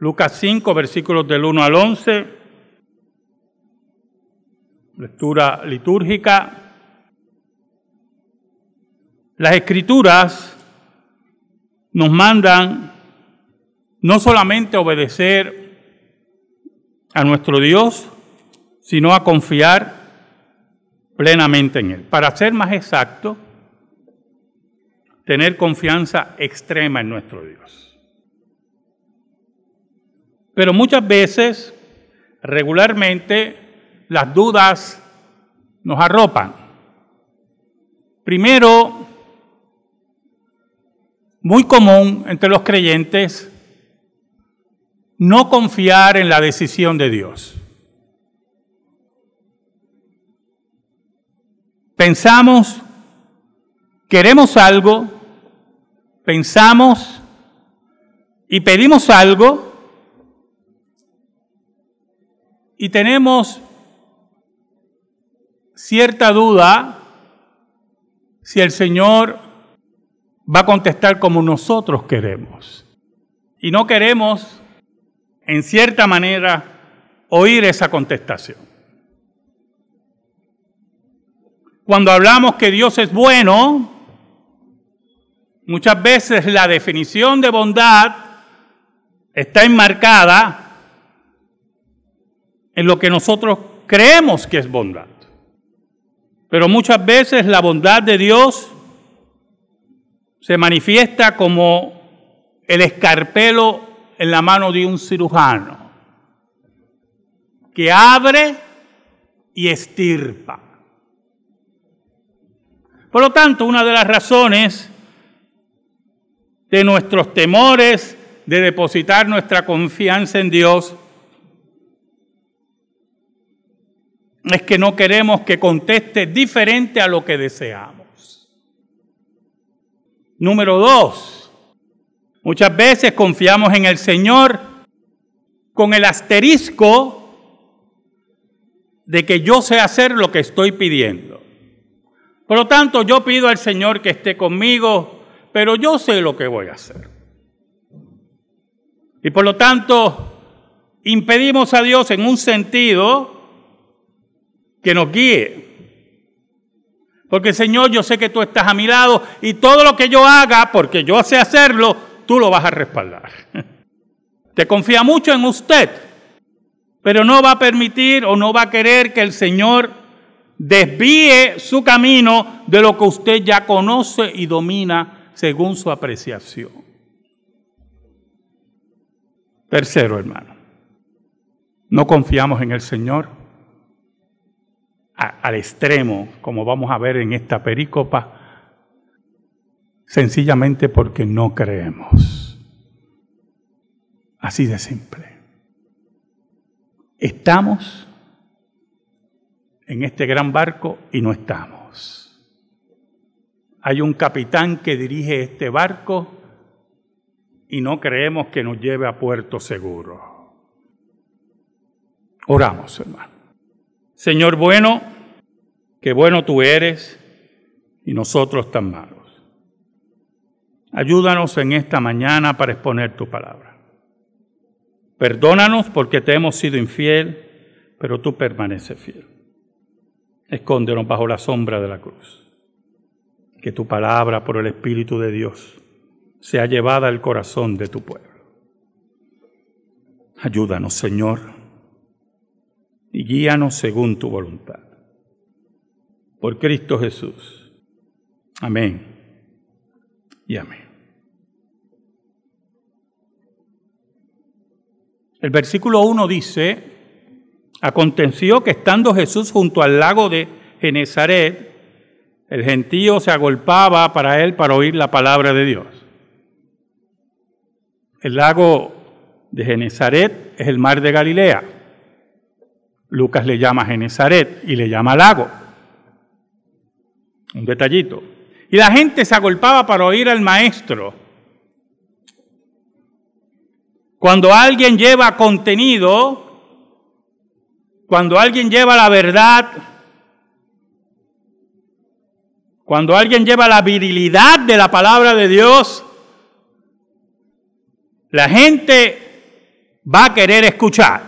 Lucas 5, versículos del 1 al 11. Lectura litúrgica. Las escrituras nos mandan no solamente obedecer a nuestro Dios, sino a confiar plenamente en Él. Para ser más exacto, tener confianza extrema en nuestro Dios. Pero muchas veces, regularmente, las dudas nos arropan. Primero, muy común entre los creyentes no confiar en la decisión de Dios. Pensamos, queremos algo, pensamos y pedimos algo y tenemos cierta duda si el Señor va a contestar como nosotros queremos. Y no queremos, en cierta manera, oír esa contestación. Cuando hablamos que Dios es bueno, muchas veces la definición de bondad está enmarcada en lo que nosotros creemos que es bondad. Pero muchas veces la bondad de Dios se manifiesta como el escarpelo en la mano de un cirujano que abre y estirpa. Por lo tanto, una de las razones de nuestros temores de depositar nuestra confianza en Dios es que no queremos que conteste diferente a lo que deseamos. Número dos, muchas veces confiamos en el Señor con el asterisco de que yo sé hacer lo que estoy pidiendo. Por lo tanto, yo pido al Señor que esté conmigo, pero yo sé lo que voy a hacer. Y por lo tanto, impedimos a Dios en un sentido que nos guíe. Porque Señor, yo sé que tú estás a mi lado y todo lo que yo haga, porque yo sé hacerlo, tú lo vas a respaldar. Te confía mucho en usted, pero no va a permitir o no va a querer que el Señor desvíe su camino de lo que usted ya conoce y domina según su apreciación. Tercero, hermano, no confiamos en el Señor al extremo, como vamos a ver en esta perícopa, sencillamente porque no creemos. Así de simple. Estamos en este gran barco y no estamos. Hay un capitán que dirige este barco y no creemos que nos lleve a puerto seguro. Oramos, hermano. Señor bueno, qué bueno tú eres y nosotros tan malos. Ayúdanos en esta mañana para exponer tu palabra. Perdónanos porque te hemos sido infiel, pero tú permaneces fiel. Escóndenos bajo la sombra de la cruz. Que tu palabra por el Espíritu de Dios sea llevada al corazón de tu pueblo. Ayúdanos, Señor y guíanos según tu voluntad. Por Cristo Jesús. Amén y amén. El versículo 1 dice, aconteció que estando Jesús junto al lago de Genezaret, el gentío se agolpaba para él para oír la palabra de Dios. El lago de Genezaret es el mar de Galilea. Lucas le llama Genezaret y le llama lago. Un detallito. Y la gente se agolpaba para oír al maestro. Cuando alguien lleva contenido, cuando alguien lleva la verdad, cuando alguien lleva la virilidad de la palabra de Dios, la gente va a querer escuchar.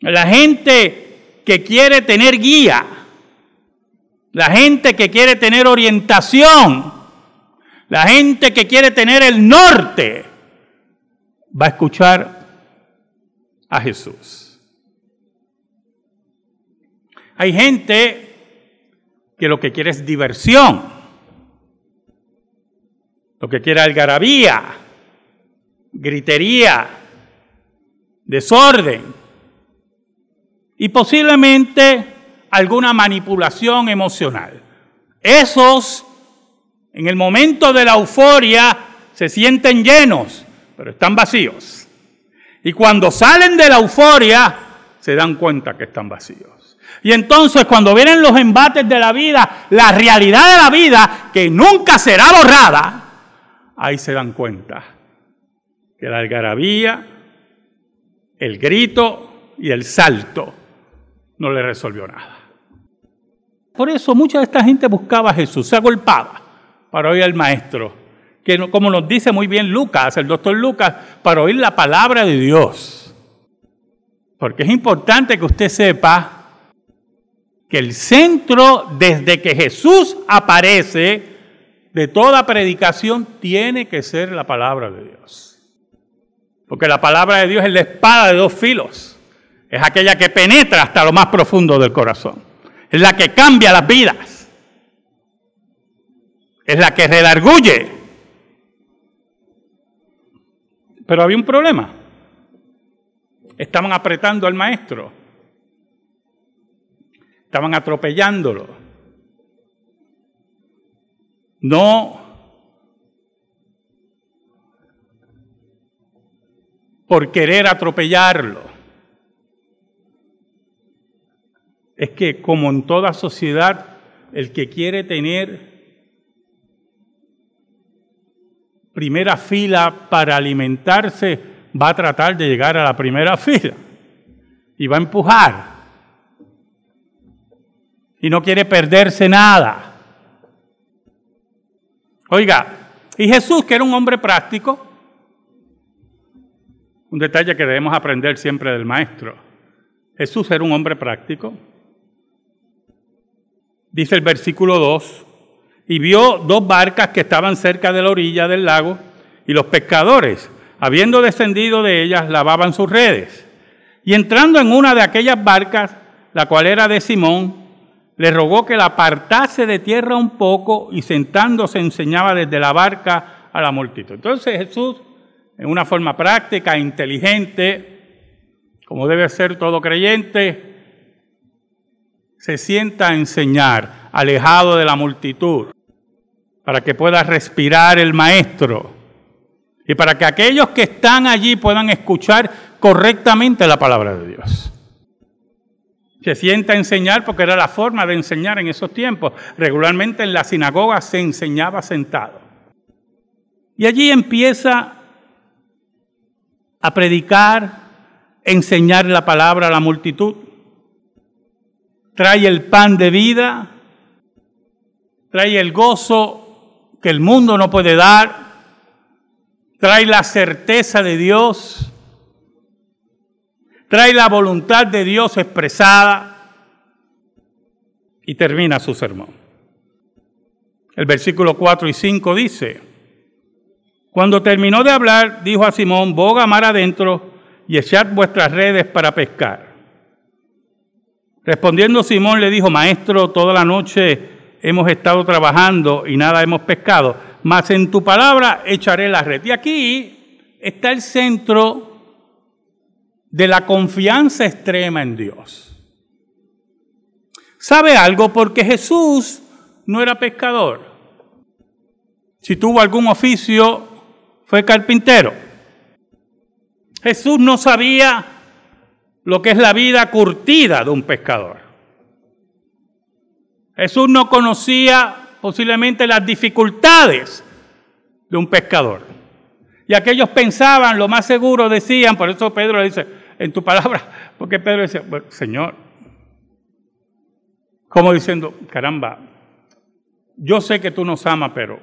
La gente que quiere tener guía, la gente que quiere tener orientación, la gente que quiere tener el norte, va a escuchar a Jesús. Hay gente que lo que quiere es diversión, lo que quiere algarabía, gritería, desorden y posiblemente alguna manipulación emocional. Esos, en el momento de la euforia, se sienten llenos, pero están vacíos. Y cuando salen de la euforia, se dan cuenta que están vacíos. Y entonces cuando vienen los embates de la vida, la realidad de la vida, que nunca será borrada, ahí se dan cuenta que la algarabía, el grito y el salto no le resolvió nada. Por eso mucha de esta gente buscaba a Jesús, se agolpaba para oír al maestro, que como nos dice muy bien Lucas, el doctor Lucas, para oír la palabra de Dios. Porque es importante que usted sepa que el centro desde que Jesús aparece de toda predicación tiene que ser la palabra de Dios. Porque la palabra de Dios es la espada de dos filos. Es aquella que penetra hasta lo más profundo del corazón. Es la que cambia las vidas. Es la que redarguye. Pero había un problema. Estaban apretando al maestro. Estaban atropellándolo. No por querer atropellarlo. Es que como en toda sociedad, el que quiere tener primera fila para alimentarse va a tratar de llegar a la primera fila y va a empujar y no quiere perderse nada. Oiga, y Jesús, que era un hombre práctico, un detalle que debemos aprender siempre del maestro. Jesús era un hombre práctico. Dice el versículo 2, y vio dos barcas que estaban cerca de la orilla del lago, y los pescadores, habiendo descendido de ellas, lavaban sus redes. Y entrando en una de aquellas barcas, la cual era de Simón, le rogó que la apartase de tierra un poco y sentándose enseñaba desde la barca a la multitud. Entonces Jesús, en una forma práctica, inteligente, como debe ser todo creyente, se sienta a enseñar, alejado de la multitud, para que pueda respirar el maestro y para que aquellos que están allí puedan escuchar correctamente la palabra de Dios. Se sienta a enseñar porque era la forma de enseñar en esos tiempos. Regularmente en la sinagoga se enseñaba sentado. Y allí empieza a predicar, enseñar la palabra a la multitud. Trae el pan de vida, trae el gozo que el mundo no puede dar, trae la certeza de Dios trae la voluntad de Dios expresada y termina su sermón. El versículo 4 y 5 dice, cuando terminó de hablar, dijo a Simón, boga mar adentro y echad vuestras redes para pescar. Respondiendo Simón le dijo, maestro, toda la noche hemos estado trabajando y nada hemos pescado, mas en tu palabra echaré la red. Y aquí está el centro de la confianza extrema en Dios. ¿Sabe algo? Porque Jesús no era pescador. Si tuvo algún oficio, fue carpintero. Jesús no sabía lo que es la vida curtida de un pescador. Jesús no conocía posiblemente las dificultades de un pescador. Y aquellos pensaban, lo más seguro decían, por eso Pedro le dice, en tu palabra. Porque Pedro decía, Señor, como diciendo, caramba, yo sé que tú nos amas, pero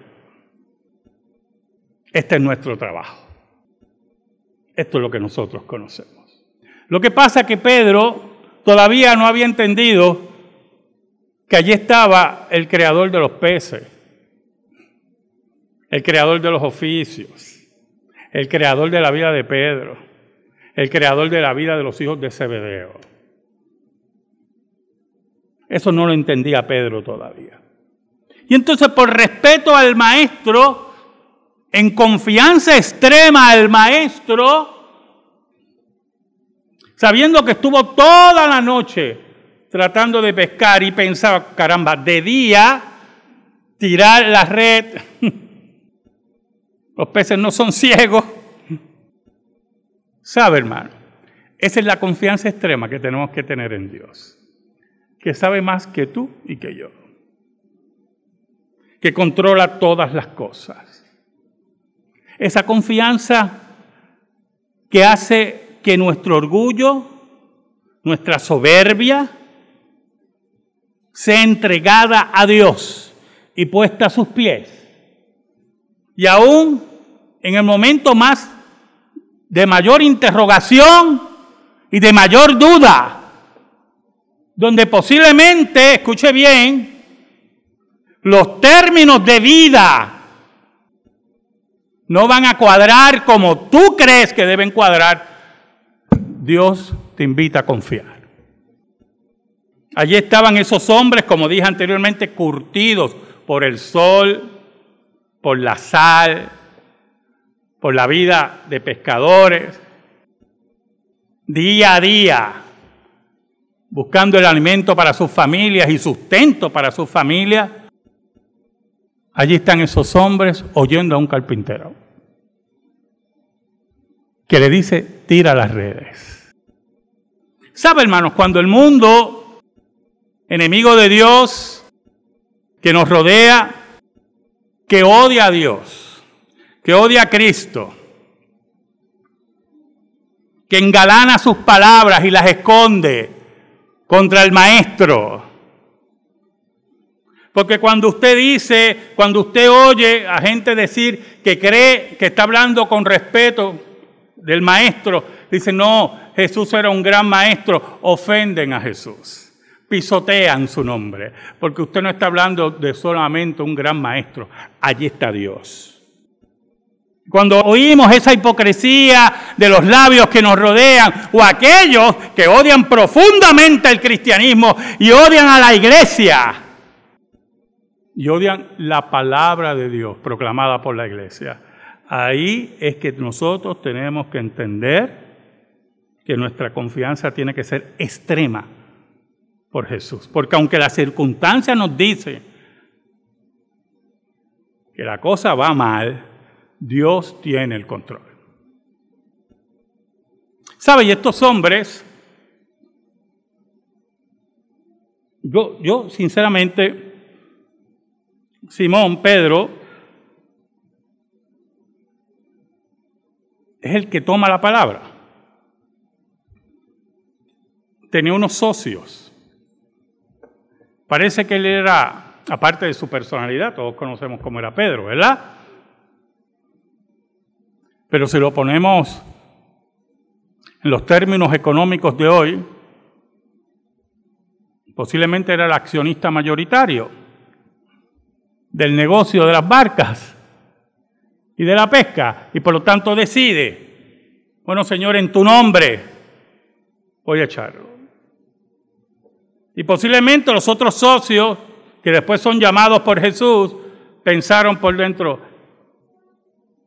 Este es nuestro trabajo. Esto es lo que nosotros conocemos. Lo que pasa es que Pedro todavía no había entendido que allí estaba el creador de los peces, el creador de los oficios, el creador de la vida de Pedro, el creador de la vida de los hijos de Zebedeo. Eso no lo entendía Pedro todavía. Y entonces por respeto al maestro, en confianza extrema al maestro, sabiendo que estuvo toda la noche tratando de pescar y pensaba, caramba, de día tirar la red, los peces no son ciegos. ¿Sabe, hermano? Esa es la confianza extrema que tenemos que tener en Dios, que sabe más que tú y que yo, que controla todas las cosas. Esa confianza que hace que nuestro orgullo, nuestra soberbia, sea entregada a Dios y puesta a sus pies. Y aún en el momento más de mayor interrogación y de mayor duda, donde posiblemente, escuche bien, los términos de vida no van a cuadrar como tú crees que deben cuadrar, Dios te invita a confiar. Allí estaban esos hombres, como dije anteriormente, curtidos por el sol, por la sal, por la vida de pescadores, día a día, buscando el alimento para sus familias y sustento para sus familias. Allí están esos hombres oyendo a un carpintero que le dice, tira las redes. ¿Sabe, hermanos? Cuando el mundo, enemigo de Dios, que nos rodea, que odia a Dios, que odia a Cristo, que engalana sus palabras y las esconde contra el Maestro. Porque cuando usted dice, cuando usted oye a gente decir que cree que está hablando con respeto del Maestro, dice, no, Jesús era un gran maestro, ofenden a Jesús, pisotean su nombre, porque usted no está hablando de solamente un gran maestro, allí está Dios. Cuando oímos esa hipocresía de los labios que nos rodean o aquellos que odian profundamente el cristianismo y odian a la iglesia y odian la palabra de Dios proclamada por la iglesia, ahí es que nosotros tenemos que entender que nuestra confianza tiene que ser extrema por Jesús. Porque aunque la circunstancia nos dice que la cosa va mal, Dios tiene el control. ¿Sabe? Y estos hombres, yo, yo sinceramente, Simón, Pedro, es el que toma la palabra tenía unos socios. Parece que él era, aparte de su personalidad, todos conocemos cómo era Pedro, ¿verdad? Pero si lo ponemos en los términos económicos de hoy, posiblemente era el accionista mayoritario del negocio de las barcas y de la pesca, y por lo tanto decide, bueno Señor, en tu nombre voy a echarlo. Y posiblemente los otros socios, que después son llamados por Jesús, pensaron por dentro,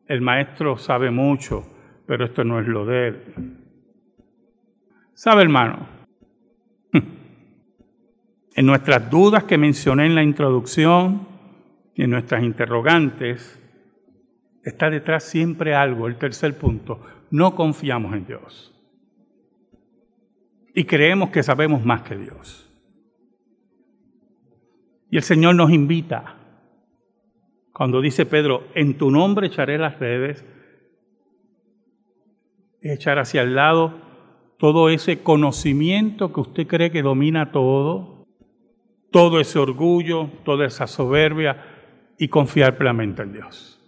el maestro sabe mucho, pero esto no es lo de él. ¿Sabe, hermano? En nuestras dudas que mencioné en la introducción y en nuestras interrogantes, está detrás siempre algo, el tercer punto, no confiamos en Dios. Y creemos que sabemos más que Dios. Y el Señor nos invita, cuando dice Pedro, en tu nombre echaré las redes, echar hacia el lado todo ese conocimiento que usted cree que domina todo, todo ese orgullo, toda esa soberbia y confiar plenamente en Dios.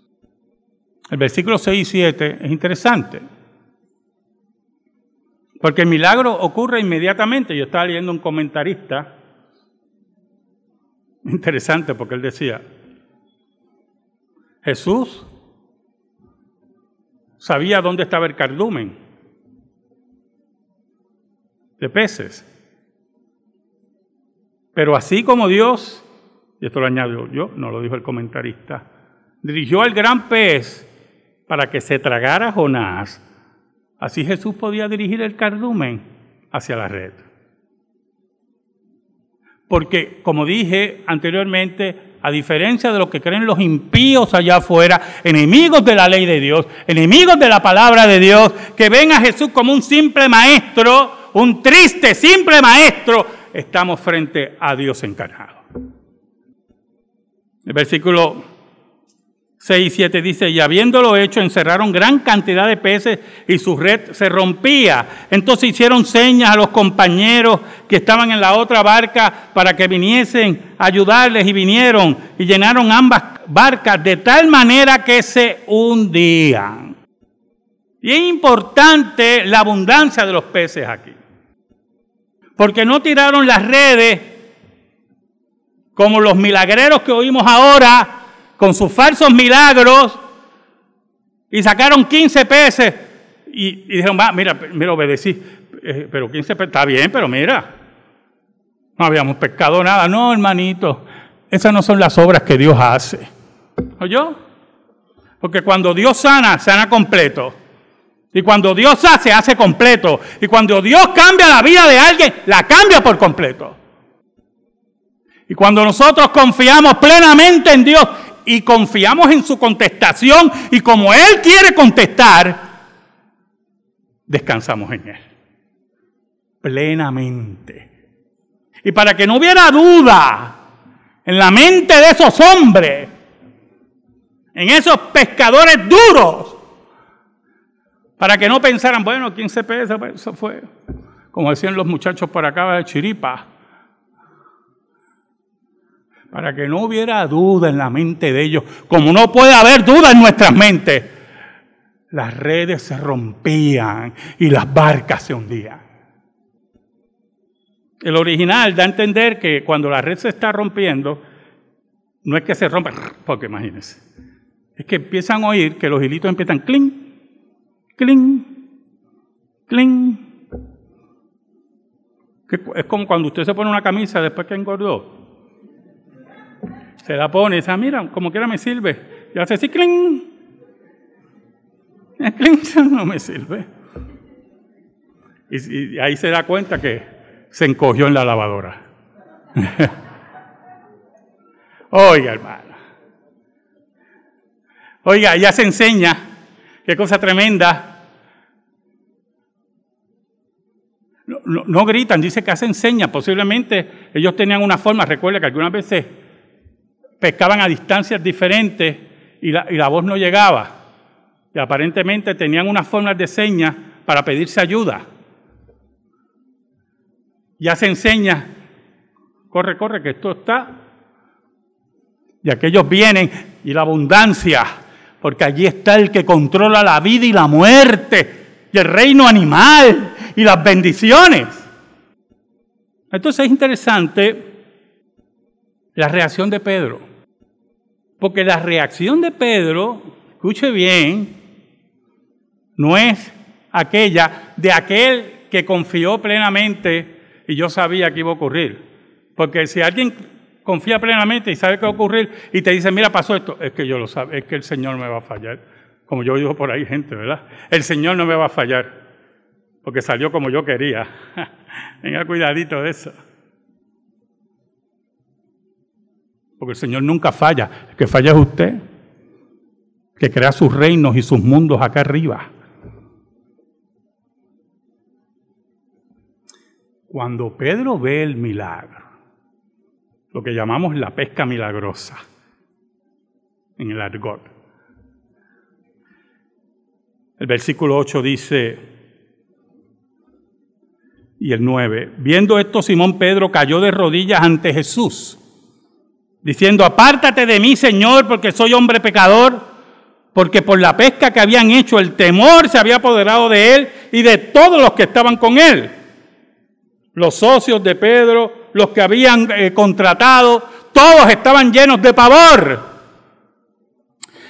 el versículo 6 y 7 es interesante. Porque el milagro ocurre inmediatamente. Yo estaba leyendo un comentarista, interesante porque él decía, Jesús sabía dónde estaba el cardumen de peces. Pero así como Dios, y esto lo añado yo, no lo dijo el comentarista, dirigió al gran pez para que se tragara a Jonás, así Jesús podía dirigir el cardumen hacia la red. Porque, como dije anteriormente, a diferencia de lo que creen los impíos allá afuera, enemigos de la ley de Dios, enemigos de la palabra de Dios, que ven a Jesús como un simple maestro, un triste, simple maestro, estamos frente a Dios encarnado. El versículo 6 y 7 dice, y habiéndolo hecho, encerraron gran cantidad de peces y su red se rompía. Entonces hicieron señas a los compañeros que estaban en la otra barca para que viniesen a ayudarles y vinieron y llenaron ambas barcas de tal manera que se hundían. Y es importante la abundancia de los peces aquí. Porque no tiraron las redes como los milagreros que oímos ahora con sus falsos milagros y sacaron 15 peces y, dijeron, va, mira, mira, obedecí, eh, pero 15 peces, está bien, pero mira, no habíamos pescado nada, no, hermanito, esas no son las obras que Dios hace. ¿Oyó? Porque cuando Dios sana, sana completo. Y cuando Dios hace, hace completo. Y cuando Dios cambia la vida de alguien, la cambia por completo. Y cuando nosotros confiamos plenamente en Dios y confiamos en su contestación y como Él quiere contestar, descansamos en Él. Plenamente. Y para que no hubiera duda en la mente de esos hombres, en esos pescadores duros, para que no pensaran, bueno, 15 pesos, pues, eso fue, como decían los muchachos por acá de Chiripa, para que no hubiera duda en la mente de ellos, como no puede haber duda en nuestras mentes. Las redes se rompían y las barcas se hundían. El original da a entender que cuando la red se está rompiendo, no es que se rompa, porque imagínense, es que empiezan a oír que los hilitos empiezan clink, clink, clink. Es como cuando usted se pone una camisa después que engordó se la pone y dice, ah, mira, como quiera me sirve. Y hace así, cling. Cling, no me sirve. Y, ahí se da cuenta que se encogió en la lavadora. Oiga, hermano. Oiga, ya se enseña. Qué cosa tremenda. No, no, gritan, dice que se enseña. Posiblemente ellos tenían una forma, recuerda que algunas veces pescaban a distancias diferentes y la, voz no llegaba. Y aparentemente tenían unas formas de señas para pedirse ayuda. Ya se enseña, corre, corre, que esto está. Y aquellos vienen y la abundancia, porque allí está el que controla la vida y la muerte, y el reino animal, y las bendiciones. Entonces es interesante la reacción de Pedro. Porque la reacción de Pedro, escuche bien, no es aquella de aquel que confió plenamente y yo sabía que iba a ocurrir. Porque si alguien confía plenamente y sabe que va a ocurrir y te dice, mira, pasó esto, es que yo lo sé, es que el Señor me va a fallar. Como yo digo por ahí, gente, ¿verdad? El Señor no me va a fallar, porque salió como yo quería. Tenga cuidadito de eso. Porque el Señor nunca falla. El que falla es usted, que crea sus reinos y sus mundos acá arriba. Cuando Pedro ve el milagro, lo que llamamos la pesca milagrosa en el argot, el versículo 8 dice, y el 9, viendo esto Simón Pedro cayó de rodillas ante Jesús diciendo, apártate de mí, Señor, porque soy hombre pecador. porque por la pesca que habían hecho el temor se había apoderado de él y de todos los que estaban con él. Los socios de Pedro, los que habían eh, contratado, todos estaban llenos de pavor.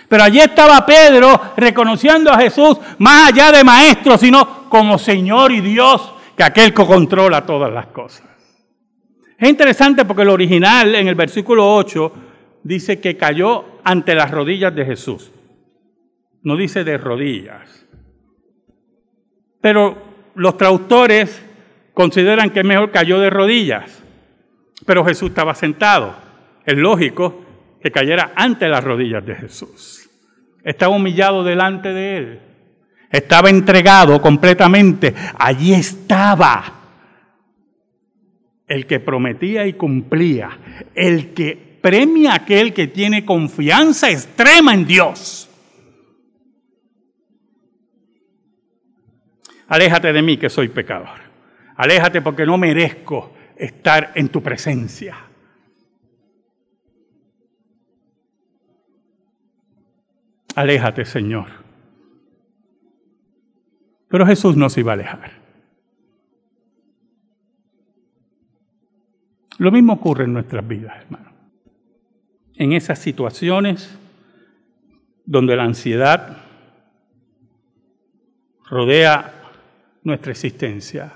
Pero allí estaba Pedro reconociendo a Jesús más allá de maestro, sino como Señor y Dios, que aquel que controla todas las cosas. Es interesante porque el original en el versículo 8 dice que cayó ante las rodillas de Jesús. No dice de rodillas. Pero los traductores consideran que mejor cayó de rodillas. Pero Jesús estaba sentado. Es lógico que cayera ante las rodillas de Jesús. Estaba humillado delante de él. Estaba entregado completamente. Allí estaba el que prometía y cumplía. El que premia a aquel que tiene confianza extrema en Dios. Aléjate de mí que soy pecador. Aléjate porque no merezco estar en tu presencia. Aléjate, Señor. Pero Jesús no se iba a alejar. Lo mismo ocurre en nuestras vidas, hermano. En esas situaciones donde la ansiedad rodea nuestra existencia.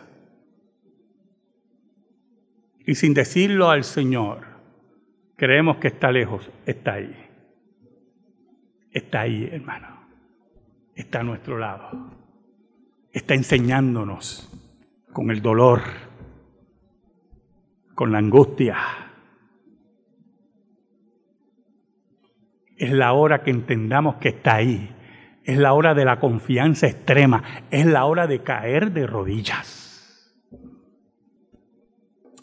Y sin decirlo al Señor, creemos que está lejos, está ahí está ahí, hermano. Está a nuestro lado. Está enseñándonos con el dolor, con la angustia. Es la hora que entendamos que está ahí. Es la hora de la confianza extrema. Es la hora de caer de rodillas.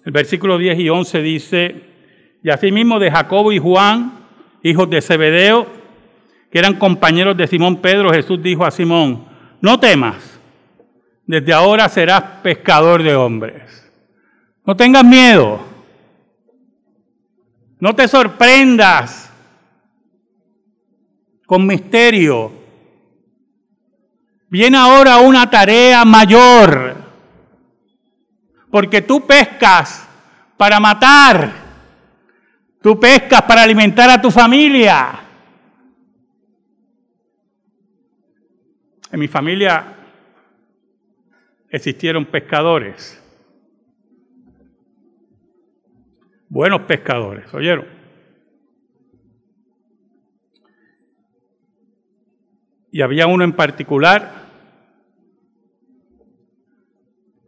El versículo 10 y 11 dice, y asimismo de Jacobo y Juan, hijos de Zebedeo, que eran compañeros de Simón Pedro, Jesús dijo a Simón, no temas, desde ahora serás pescador de hombres. No tengas miedo, no te sorprendas con misterio. Viene ahora una tarea mayor, porque tú pescas para matar, tú pescas para alimentar a tu familia. En mi familia existieron pescadores, buenos pescadores, ¿oyeron? Y había uno en particular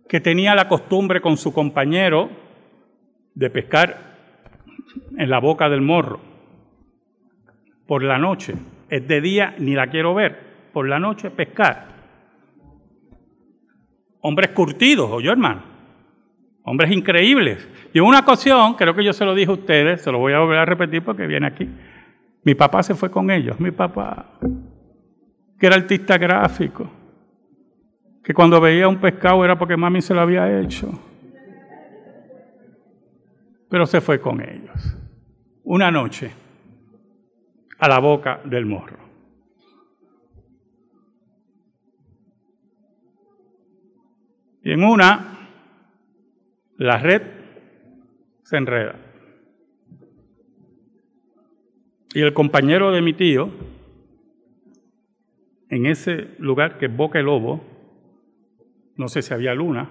que tenía la costumbre con su compañero de pescar en la boca del morro por la noche. Es de día, ni la quiero ver por la noche pescar. Hombres curtidos, oye hermano. Hombres increíbles. Y en una ocasión, creo que yo se lo dije a ustedes, se lo voy a volver a repetir porque viene aquí. Mi papá se fue con ellos. Mi papá, que era artista gráfico, que cuando veía un pescado era porque mami se lo había hecho. Pero se fue con ellos. Una noche a la boca del morro. Y en una, la red se enreda. Y el compañero de mi tío, en ese lugar que es Boca el Lobo, no sé si había luna,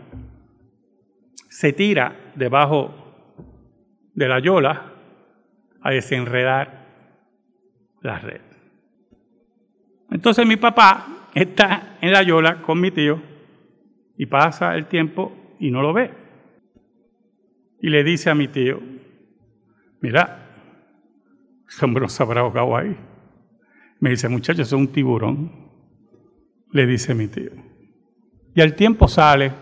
se tira debajo de la yola a desenredar la red. Entonces mi papá está en la yola con mi tío y pasa el tiempo y no lo ve. Y le dice a mi tío, mira, ese hombre no se habrá ahogado ahí. Me dice, muchacho, es un tiburón. Le dice mi tío. Y al tiempo sale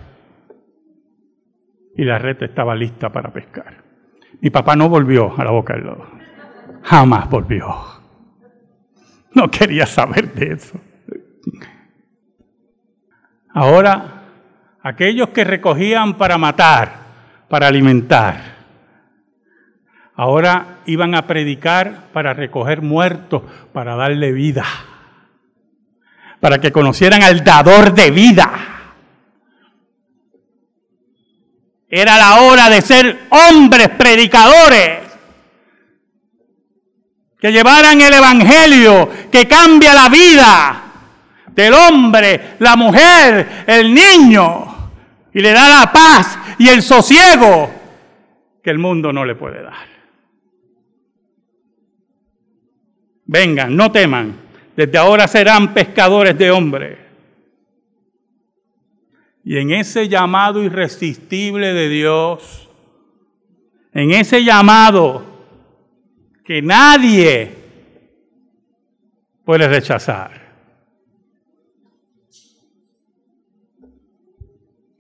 y la red estaba lista para pescar. Mi papá no volvió a la boca del lobo. Jamás volvió. No quería saber de eso. Ahora aquellos que recogían para matar, para alimentar, ahora iban a predicar para recoger muertos, para darle vida. para que conocieran al dador de vida. Era la hora de ser hombres predicadores que llevaran el Evangelio que cambia la vida del hombre, la mujer, el niño y le da la paz y el sosiego que el mundo no le puede dar. Vengan, no teman, desde ahora serán pescadores de hombres. Y en ese llamado irresistible de Dios, en ese llamado que nadie puede rechazar,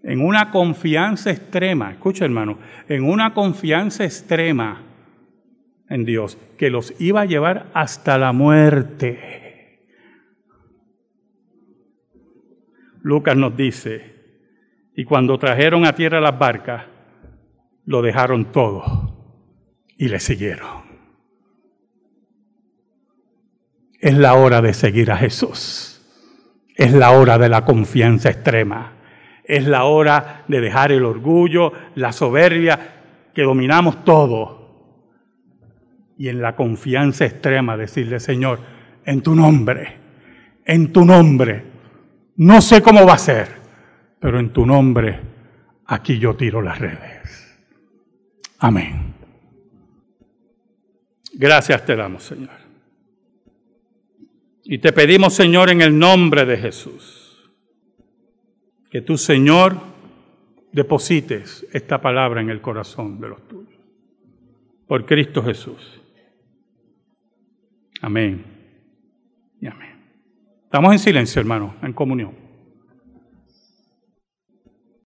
en una confianza extrema, escucha hermano, en una confianza extrema en Dios, que los iba a llevar hasta la muerte. Lucas nos dice, y cuando trajeron a tierra las barcas, lo dejaron todo y le siguieron. Es la hora de seguir a Jesús. Es la hora de la confianza extrema. Es la hora de dejar el orgullo, la soberbia, que dominamos todo. Y en la confianza extrema decirle, Señor, en tu nombre, en tu nombre, no sé cómo va a ser, pero en tu nombre aquí yo tiro las redes. Amén. Gracias te damos, Señor. Y te pedimos, Señor, en el nombre de Jesús que tú, Señor, deposites esta palabra en el corazón de los tuyos. Por Cristo Jesús. Amén. Y amén. Estamos en silencio, hermano, en comunión.